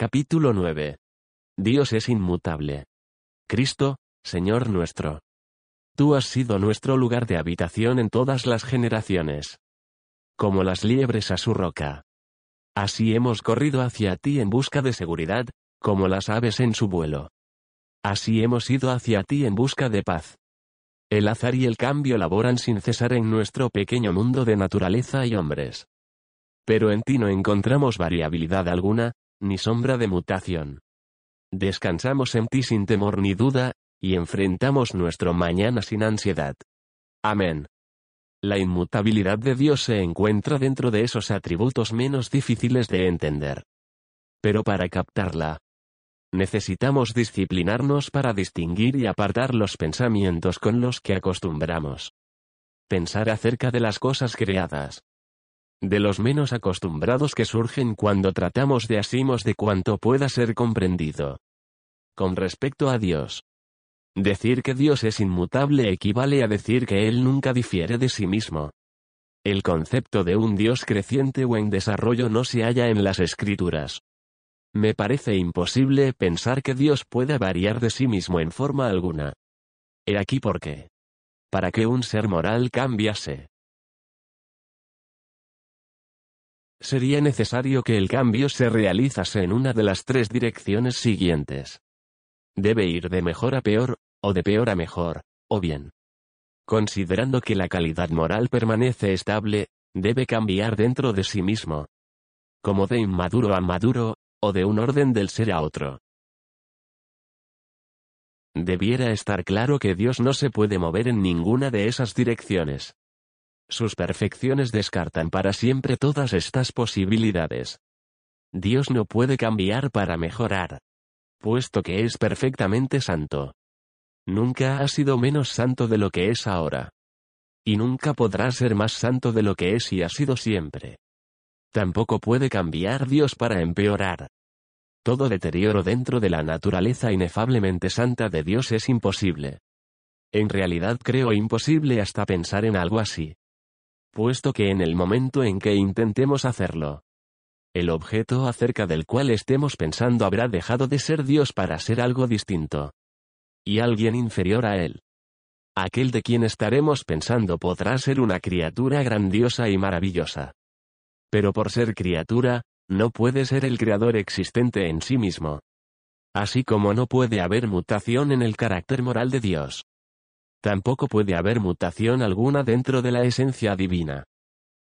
Capítulo 9. Dios es inmutable. Cristo, Señor nuestro. Tú has sido nuestro lugar de habitación en todas las generaciones. Como las liebres a su roca. Así hemos corrido hacia ti en busca de seguridad, como las aves en su vuelo. Así hemos ido hacia ti en busca de paz. El azar y el cambio laboran sin cesar en nuestro pequeño mundo de naturaleza y hombres. Pero en ti no encontramos variabilidad alguna, ni sombra de mutación. Descansamos en ti sin temor ni duda, y enfrentamos nuestro mañana sin ansiedad. Amén. La inmutabilidad de Dios se encuentra dentro de esos atributos menos difíciles de entender. Pero para captarla, necesitamos disciplinarnos para distinguir y apartar los pensamientos con los que acostumbramos. Pensar acerca de las cosas creadas, de los menos acostumbrados que surgen cuando tratamos de asimos de cuanto pueda ser comprendido. Con respecto a Dios. Decir que Dios es inmutable equivale a decir que Él nunca difiere de sí mismo. El concepto de un Dios creciente o en desarrollo no se halla en las escrituras. Me parece imposible pensar que Dios pueda variar de sí mismo en forma alguna. He aquí por qué. Para que un ser moral cambiase, sería necesario que el cambio se realizase en una de las tres direcciones siguientes. Debe ir de mejor a peor, o de peor a mejor, o bien. Considerando que la calidad moral permanece estable, debe cambiar dentro de sí mismo. Como de inmaduro a maduro, o de un orden del ser a otro. Debiera estar claro que Dios no se puede mover en ninguna de esas direcciones. Sus perfecciones descartan para siempre todas estas posibilidades. Dios no puede cambiar para mejorar. Puesto que es perfectamente santo. Nunca ha sido menos santo de lo que es ahora. Y nunca podrá ser más santo de lo que es y ha sido siempre. Tampoco puede cambiar Dios para empeorar. Todo deterioro dentro de la naturaleza inefablemente santa de Dios es imposible. En realidad creo imposible hasta pensar en algo así puesto que en el momento en que intentemos hacerlo, el objeto acerca del cual estemos pensando habrá dejado de ser Dios para ser algo distinto. Y alguien inferior a él. Aquel de quien estaremos pensando podrá ser una criatura grandiosa y maravillosa. Pero por ser criatura, no puede ser el creador existente en sí mismo. Así como no puede haber mutación en el carácter moral de Dios. Tampoco puede haber mutación alguna dentro de la esencia divina.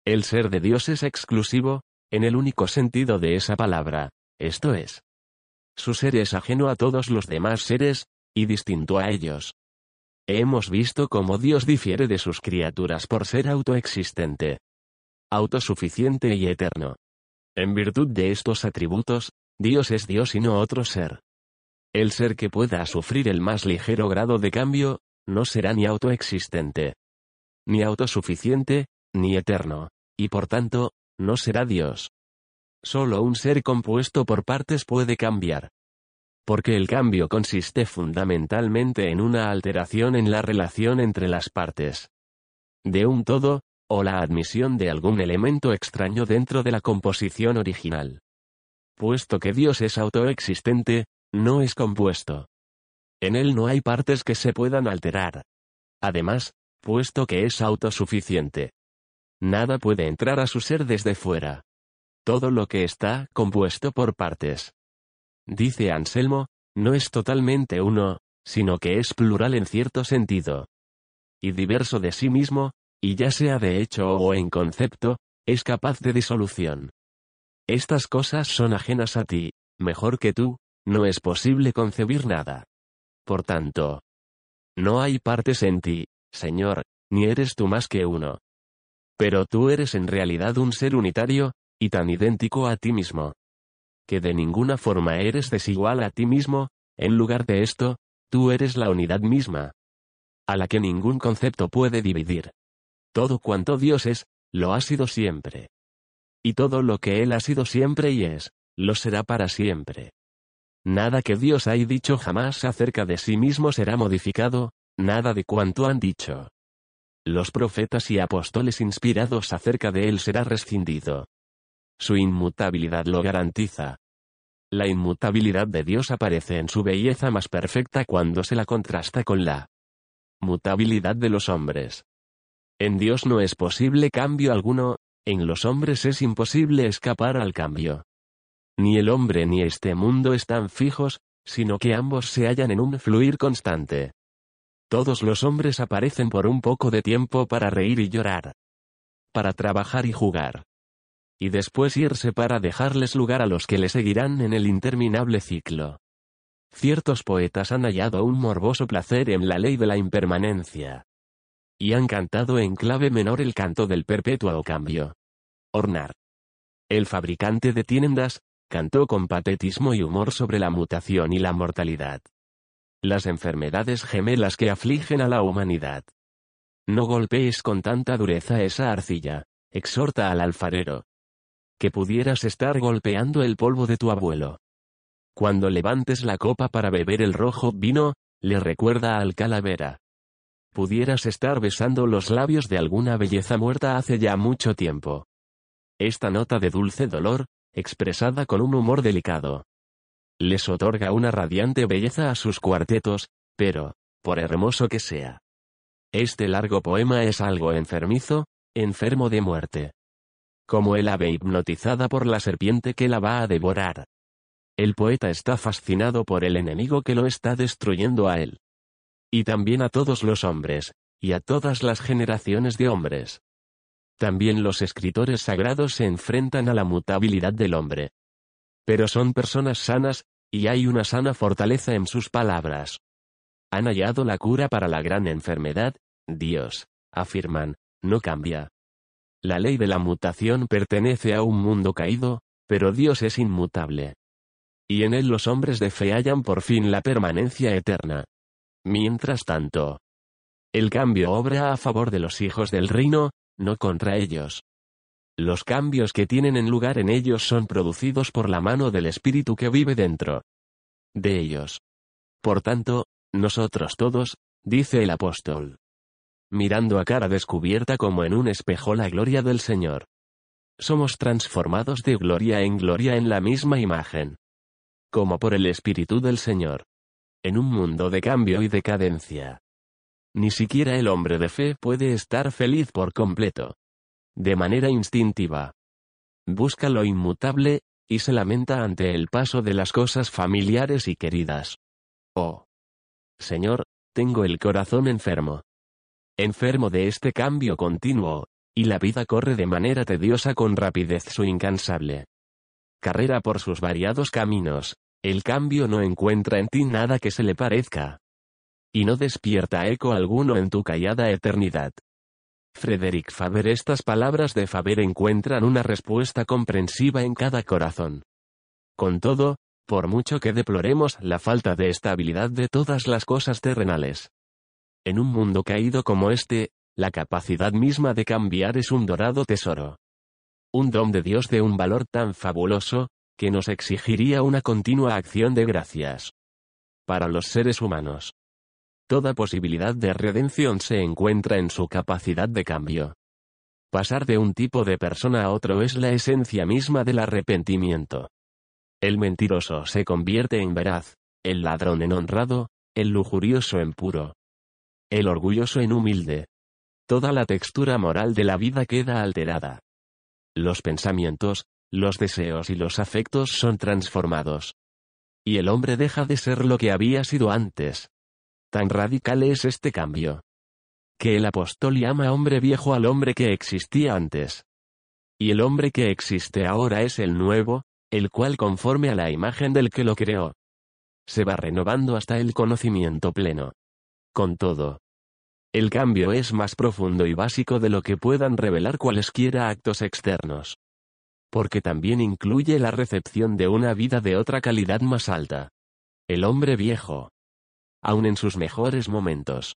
El ser de Dios es exclusivo, en el único sentido de esa palabra, esto es. Su ser es ajeno a todos los demás seres, y distinto a ellos. Hemos visto cómo Dios difiere de sus criaturas por ser autoexistente, autosuficiente y eterno. En virtud de estos atributos, Dios es Dios y no otro ser. El ser que pueda sufrir el más ligero grado de cambio, no será ni autoexistente, ni autosuficiente, ni eterno, y por tanto, no será Dios. Solo un ser compuesto por partes puede cambiar. Porque el cambio consiste fundamentalmente en una alteración en la relación entre las partes. De un todo, o la admisión de algún elemento extraño dentro de la composición original. Puesto que Dios es autoexistente, no es compuesto. En él no hay partes que se puedan alterar. Además, puesto que es autosuficiente. Nada puede entrar a su ser desde fuera. Todo lo que está compuesto por partes. Dice Anselmo, no es totalmente uno, sino que es plural en cierto sentido. Y diverso de sí mismo, y ya sea de hecho o en concepto, es capaz de disolución. Estas cosas son ajenas a ti, mejor que tú, no es posible concebir nada. Por tanto, no hay partes en ti, Señor, ni eres tú más que uno. Pero tú eres en realidad un ser unitario, y tan idéntico a ti mismo. Que de ninguna forma eres desigual a ti mismo, en lugar de esto, tú eres la unidad misma. A la que ningún concepto puede dividir. Todo cuanto Dios es, lo ha sido siempre. Y todo lo que Él ha sido siempre y es, lo será para siempre. Nada que Dios haya dicho jamás acerca de sí mismo será modificado, nada de cuanto han dicho. Los profetas y apóstoles inspirados acerca de él será rescindido. Su inmutabilidad lo garantiza. La inmutabilidad de Dios aparece en su belleza más perfecta cuando se la contrasta con la mutabilidad de los hombres. En Dios no es posible cambio alguno, en los hombres es imposible escapar al cambio. Ni el hombre ni este mundo están fijos, sino que ambos se hallan en un fluir constante. Todos los hombres aparecen por un poco de tiempo para reír y llorar. Para trabajar y jugar y después irse para dejarles lugar a los que le seguirán en el interminable ciclo. Ciertos poetas han hallado un morboso placer en la ley de la impermanencia. Y han cantado en clave menor el canto del perpetuo cambio. Ornar. El fabricante de tiendas, cantó con patetismo y humor sobre la mutación y la mortalidad. Las enfermedades gemelas que afligen a la humanidad. No golpees con tanta dureza esa arcilla, exhorta al alfarero, que pudieras estar golpeando el polvo de tu abuelo. Cuando levantes la copa para beber el rojo vino, le recuerda al calavera. Pudieras estar besando los labios de alguna belleza muerta hace ya mucho tiempo. Esta nota de dulce dolor, expresada con un humor delicado. Les otorga una radiante belleza a sus cuartetos, pero, por hermoso que sea. Este largo poema es algo enfermizo, enfermo de muerte como el ave hipnotizada por la serpiente que la va a devorar. El poeta está fascinado por el enemigo que lo está destruyendo a él. Y también a todos los hombres, y a todas las generaciones de hombres. También los escritores sagrados se enfrentan a la mutabilidad del hombre. Pero son personas sanas, y hay una sana fortaleza en sus palabras. Han hallado la cura para la gran enfermedad, Dios, afirman, no cambia. La ley de la mutación pertenece a un mundo caído, pero Dios es inmutable. Y en él los hombres de fe hallan por fin la permanencia eterna. Mientras tanto, el cambio obra a favor de los hijos del reino, no contra ellos. Los cambios que tienen en lugar en ellos son producidos por la mano del Espíritu que vive dentro de ellos. Por tanto, nosotros todos, dice el apóstol, mirando a cara descubierta como en un espejo la gloria del Señor. Somos transformados de gloria en gloria en la misma imagen. Como por el Espíritu del Señor. En un mundo de cambio y decadencia. Ni siquiera el hombre de fe puede estar feliz por completo. De manera instintiva. Busca lo inmutable, y se lamenta ante el paso de las cosas familiares y queridas. Oh. Señor, tengo el corazón enfermo enfermo de este cambio continuo, y la vida corre de manera tediosa con rapidez su incansable carrera por sus variados caminos, el cambio no encuentra en ti nada que se le parezca. Y no despierta eco alguno en tu callada eternidad. Frederick Faber Estas palabras de Faber encuentran una respuesta comprensiva en cada corazón. Con todo, por mucho que deploremos la falta de estabilidad de todas las cosas terrenales, en un mundo caído como este, la capacidad misma de cambiar es un dorado tesoro. Un don de Dios de un valor tan fabuloso, que nos exigiría una continua acción de gracias. Para los seres humanos. Toda posibilidad de redención se encuentra en su capacidad de cambio. Pasar de un tipo de persona a otro es la esencia misma del arrepentimiento. El mentiroso se convierte en veraz, el ladrón en honrado, el lujurioso en puro, el orgulloso en humilde. Toda la textura moral de la vida queda alterada. Los pensamientos, los deseos y los afectos son transformados. Y el hombre deja de ser lo que había sido antes. Tan radical es este cambio. Que el apóstol llama hombre viejo al hombre que existía antes. Y el hombre que existe ahora es el nuevo, el cual conforme a la imagen del que lo creó. Se va renovando hasta el conocimiento pleno. Con todo, el cambio es más profundo y básico de lo que puedan revelar cualesquiera actos externos. Porque también incluye la recepción de una vida de otra calidad más alta. El hombre viejo. Aun en sus mejores momentos.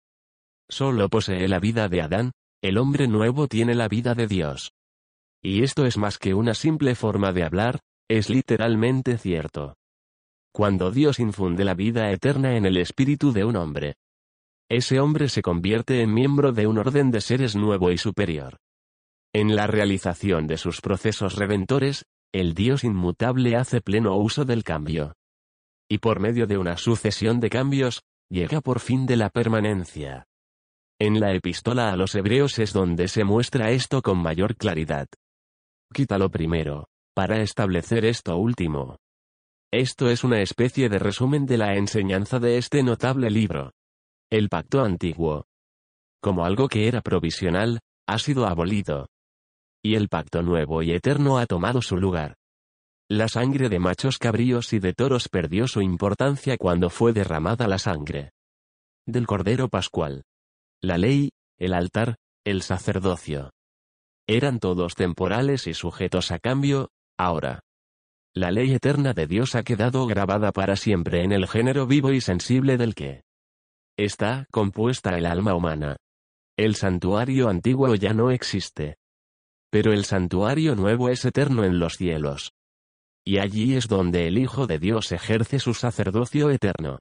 Solo posee la vida de Adán, el hombre nuevo tiene la vida de Dios. Y esto es más que una simple forma de hablar, es literalmente cierto. Cuando Dios infunde la vida eterna en el espíritu de un hombre, ese hombre se convierte en miembro de un orden de seres nuevo y superior. En la realización de sus procesos redentores, el Dios inmutable hace pleno uso del cambio. Y por medio de una sucesión de cambios, llega por fin de la permanencia. En la epístola a los hebreos es donde se muestra esto con mayor claridad. Quítalo primero, para establecer esto último. Esto es una especie de resumen de la enseñanza de este notable libro. El pacto antiguo. Como algo que era provisional, ha sido abolido. Y el pacto nuevo y eterno ha tomado su lugar. La sangre de machos cabríos y de toros perdió su importancia cuando fue derramada la sangre del Cordero Pascual. La ley, el altar, el sacerdocio. Eran todos temporales y sujetos a cambio, ahora. La ley eterna de Dios ha quedado grabada para siempre en el género vivo y sensible del que está compuesta el alma humana. El santuario antiguo ya no existe. Pero el santuario nuevo es eterno en los cielos. Y allí es donde el Hijo de Dios ejerce su sacerdocio eterno.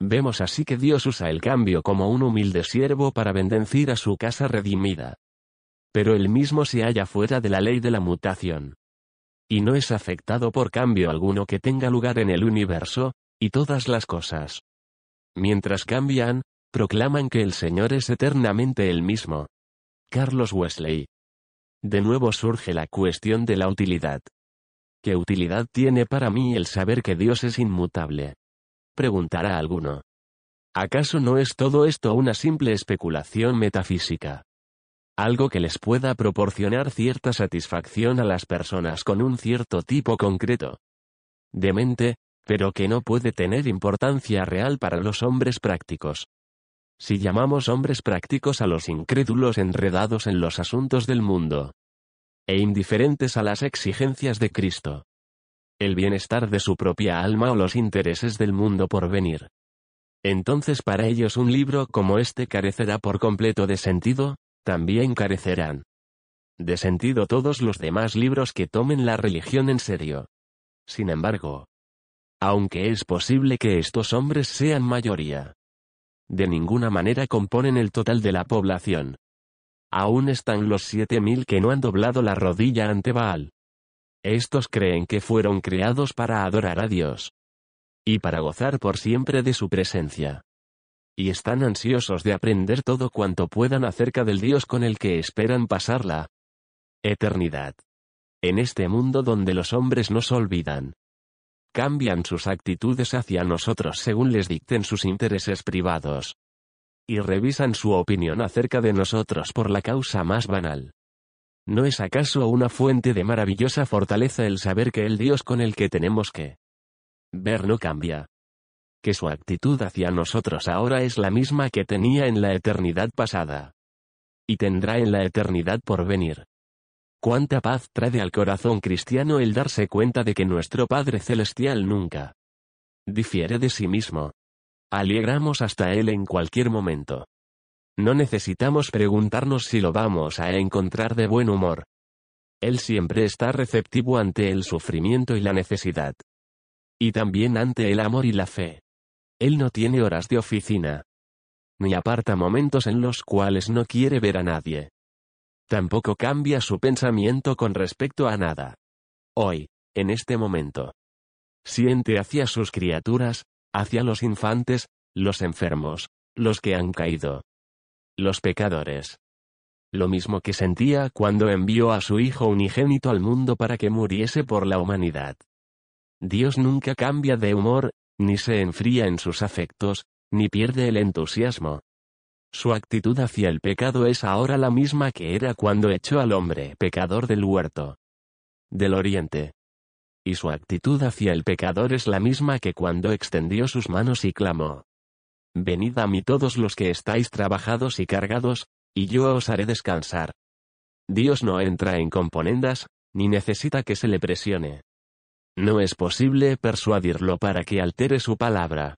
Vemos así que Dios usa el cambio como un humilde siervo para bendecir a su casa redimida. Pero él mismo se halla fuera de la ley de la mutación. Y no es afectado por cambio alguno que tenga lugar en el universo, y todas las cosas. Mientras cambian, proclaman que el Señor es eternamente el mismo. Carlos Wesley. De nuevo surge la cuestión de la utilidad. ¿Qué utilidad tiene para mí el saber que Dios es inmutable? Preguntará alguno. ¿Acaso no es todo esto una simple especulación metafísica? Algo que les pueda proporcionar cierta satisfacción a las personas con un cierto tipo concreto de mente, pero que no puede tener importancia real para los hombres prácticos. Si llamamos hombres prácticos a los incrédulos enredados en los asuntos del mundo, e indiferentes a las exigencias de Cristo. El bienestar de su propia alma o los intereses del mundo por venir. Entonces para ellos un libro como este carecerá por completo de sentido, también carecerán de sentido todos los demás libros que tomen la religión en serio. Sin embargo, aunque es posible que estos hombres sean mayoría, de ninguna manera componen el total de la población. Aún están los siete mil que no han doblado la rodilla ante Baal. Estos creen que fueron creados para adorar a Dios. Y para gozar por siempre de su presencia. Y están ansiosos de aprender todo cuanto puedan acerca del Dios con el que esperan pasar la eternidad. En este mundo donde los hombres nos olvidan. Cambian sus actitudes hacia nosotros según les dicten sus intereses privados y revisan su opinión acerca de nosotros por la causa más banal. ¿No es acaso una fuente de maravillosa fortaleza el saber que el Dios con el que tenemos que ver no cambia? Que su actitud hacia nosotros ahora es la misma que tenía en la eternidad pasada. Y tendrá en la eternidad por venir. Cuánta paz trae al corazón cristiano el darse cuenta de que nuestro Padre Celestial nunca difiere de sí mismo. Alegramos hasta Él en cualquier momento. No necesitamos preguntarnos si lo vamos a encontrar de buen humor. Él siempre está receptivo ante el sufrimiento y la necesidad. Y también ante el amor y la fe. Él no tiene horas de oficina. Ni aparta momentos en los cuales no quiere ver a nadie. Tampoco cambia su pensamiento con respecto a nada. Hoy, en este momento. Siente hacia sus criaturas, hacia los infantes, los enfermos, los que han caído. Los pecadores. Lo mismo que sentía cuando envió a su Hijo unigénito al mundo para que muriese por la humanidad. Dios nunca cambia de humor, ni se enfría en sus afectos, ni pierde el entusiasmo. Su actitud hacia el pecado es ahora la misma que era cuando echó al hombre pecador del huerto. Del oriente y su actitud hacia el pecador es la misma que cuando extendió sus manos y clamó. Venid a mí todos los que estáis trabajados y cargados, y yo os haré descansar. Dios no entra en componendas, ni necesita que se le presione. No es posible persuadirlo para que altere su palabra.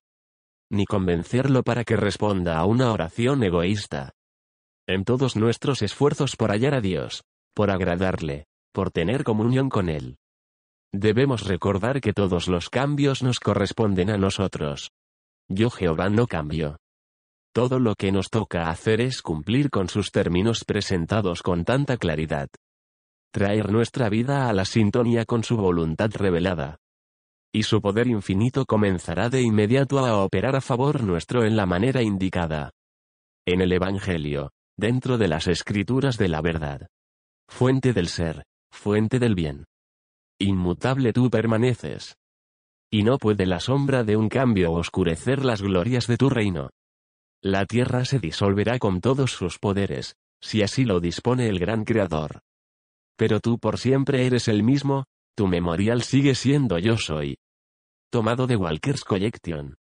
Ni convencerlo para que responda a una oración egoísta. En todos nuestros esfuerzos por hallar a Dios, por agradarle, por tener comunión con Él, Debemos recordar que todos los cambios nos corresponden a nosotros. Yo Jehová no cambio. Todo lo que nos toca hacer es cumplir con sus términos presentados con tanta claridad. traer nuestra vida a la sintonía con su voluntad revelada. Y su poder infinito comenzará de inmediato a operar a favor nuestro en la manera indicada. En el Evangelio, dentro de las escrituras de la verdad. Fuente del ser, fuente del bien. Inmutable tú permaneces. Y no puede la sombra de un cambio oscurecer las glorias de tu reino. La tierra se disolverá con todos sus poderes, si así lo dispone el gran Creador. Pero tú por siempre eres el mismo, tu memorial sigue siendo yo soy. Tomado de Walker's Collection.